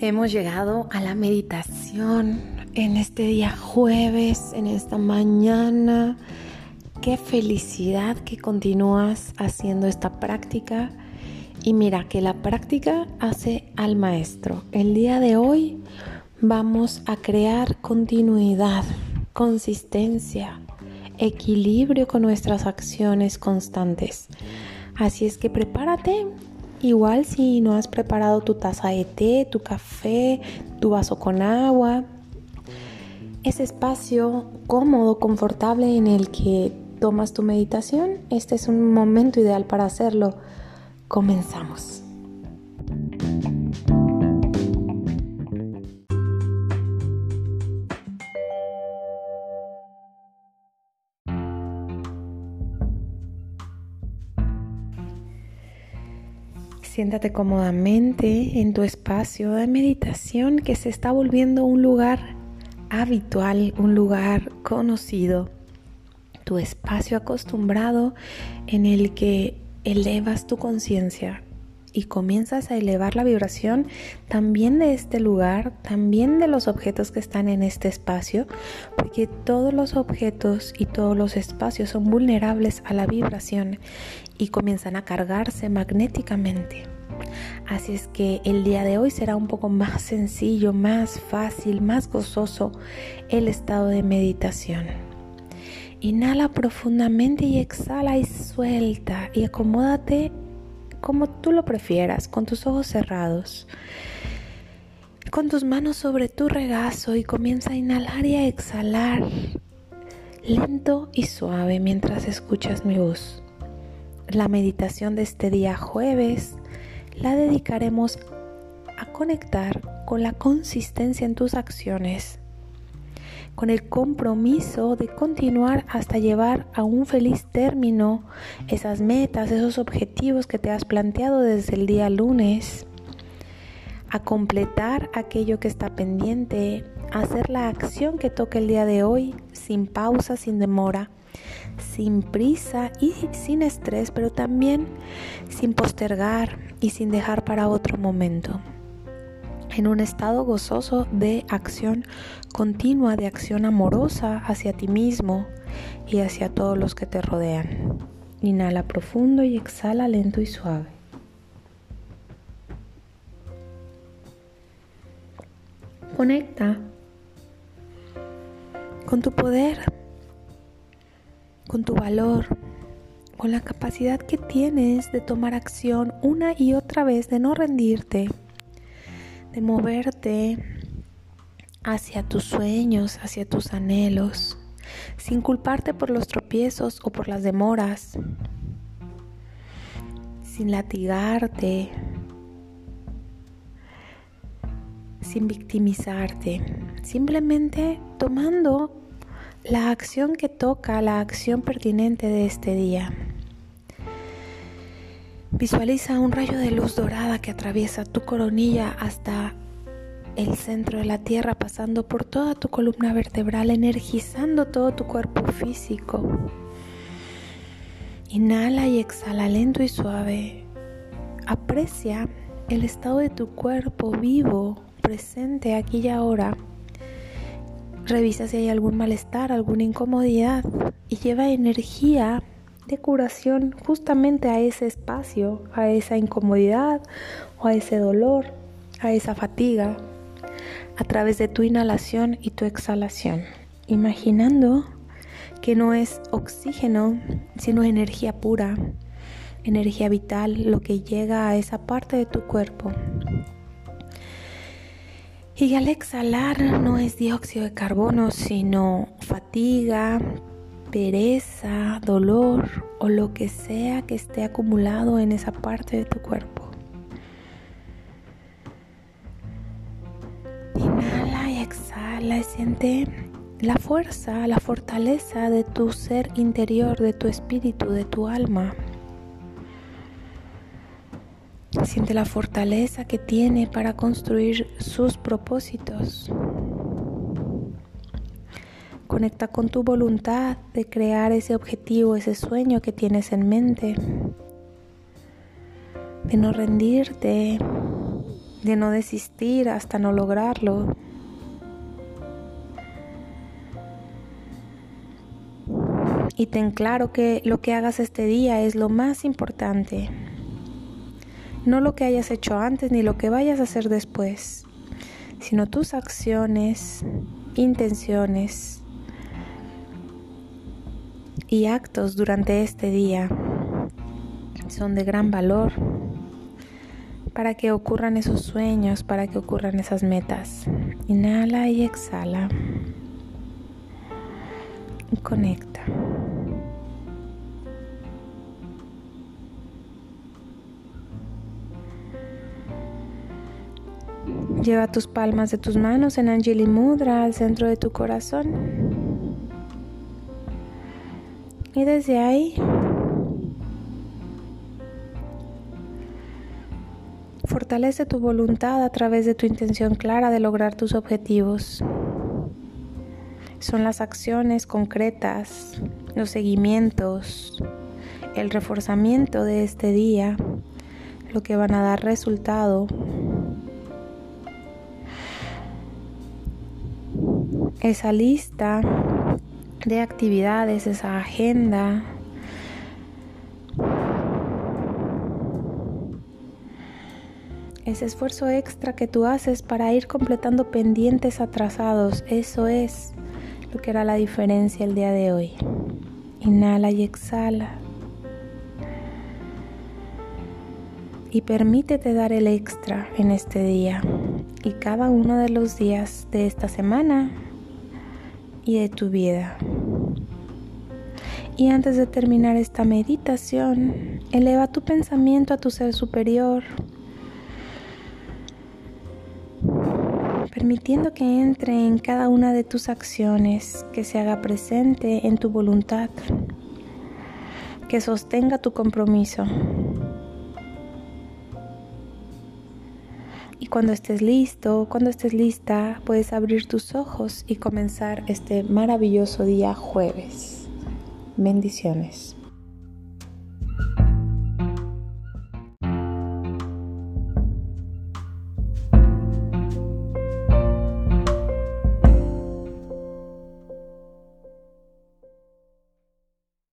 Hemos llegado a la meditación en este día jueves, en esta mañana. Qué felicidad que continúas haciendo esta práctica. Y mira que la práctica hace al maestro. El día de hoy vamos a crear continuidad, consistencia, equilibrio con nuestras acciones constantes. Así es que prepárate Igual si no has preparado tu taza de té, tu café, tu vaso con agua, ese espacio cómodo, confortable en el que tomas tu meditación, este es un momento ideal para hacerlo. Comenzamos. Siéntate cómodamente en tu espacio de meditación que se está volviendo un lugar habitual, un lugar conocido, tu espacio acostumbrado en el que elevas tu conciencia y comienzas a elevar la vibración también de este lugar, también de los objetos que están en este espacio, porque todos los objetos y todos los espacios son vulnerables a la vibración y comienzan a cargarse magnéticamente. Así es que el día de hoy será un poco más sencillo, más fácil, más gozoso el estado de meditación. Inhala profundamente y exhala y suelta y acomódate como tú lo prefieras, con tus ojos cerrados. Con tus manos sobre tu regazo y comienza a inhalar y a exhalar lento y suave mientras escuchas mi voz. La meditación de este día jueves la dedicaremos a conectar con la consistencia en tus acciones, con el compromiso de continuar hasta llevar a un feliz término esas metas, esos objetivos que te has planteado desde el día lunes, a completar aquello que está pendiente, a hacer la acción que toca el día de hoy sin pausa, sin demora sin prisa y sin estrés, pero también sin postergar y sin dejar para otro momento. En un estado gozoso de acción continua, de acción amorosa hacia ti mismo y hacia todos los que te rodean. Inhala profundo y exhala lento y suave. Conecta con tu poder con tu valor, con la capacidad que tienes de tomar acción una y otra vez, de no rendirte, de moverte hacia tus sueños, hacia tus anhelos, sin culparte por los tropiezos o por las demoras, sin latigarte, sin victimizarte, simplemente tomando la acción que toca, la acción pertinente de este día. Visualiza un rayo de luz dorada que atraviesa tu coronilla hasta el centro de la tierra, pasando por toda tu columna vertebral, energizando todo tu cuerpo físico. Inhala y exhala lento y suave. Aprecia el estado de tu cuerpo vivo, presente aquí y ahora. Revisa si hay algún malestar, alguna incomodidad y lleva energía de curación justamente a ese espacio, a esa incomodidad o a ese dolor, a esa fatiga, a través de tu inhalación y tu exhalación, imaginando que no es oxígeno, sino energía pura, energía vital, lo que llega a esa parte de tu cuerpo. Y al exhalar no es dióxido de carbono, sino fatiga, pereza, dolor o lo que sea que esté acumulado en esa parte de tu cuerpo. Inhala y exhala y siente la fuerza, la fortaleza de tu ser interior, de tu espíritu, de tu alma. Siente la fortaleza que tiene para construir sus propósitos. Conecta con tu voluntad de crear ese objetivo, ese sueño que tienes en mente. De no rendirte, de no desistir hasta no lograrlo. Y ten claro que lo que hagas este día es lo más importante. No lo que hayas hecho antes ni lo que vayas a hacer después, sino tus acciones, intenciones y actos durante este día son de gran valor para que ocurran esos sueños, para que ocurran esas metas. Inhala y exhala. Y conecta. Lleva tus palmas de tus manos en Anjali Mudra al centro de tu corazón. Y desde ahí Fortalece tu voluntad a través de tu intención clara de lograr tus objetivos. Son las acciones concretas, los seguimientos, el reforzamiento de este día lo que van a dar resultado. Esa lista de actividades, esa agenda ese esfuerzo extra que tú haces para ir completando pendientes atrasados, eso es lo que hará la diferencia el día de hoy. Inhala y exhala. Y permítete dar el extra en este día y cada uno de los días de esta semana y de tu vida. Y antes de terminar esta meditación, eleva tu pensamiento a tu ser superior permitiendo que entre en cada una de tus acciones, que se haga presente en tu voluntad, que sostenga tu compromiso. Y cuando estés listo, cuando estés lista, puedes abrir tus ojos y comenzar este maravilloso día jueves. Bendiciones.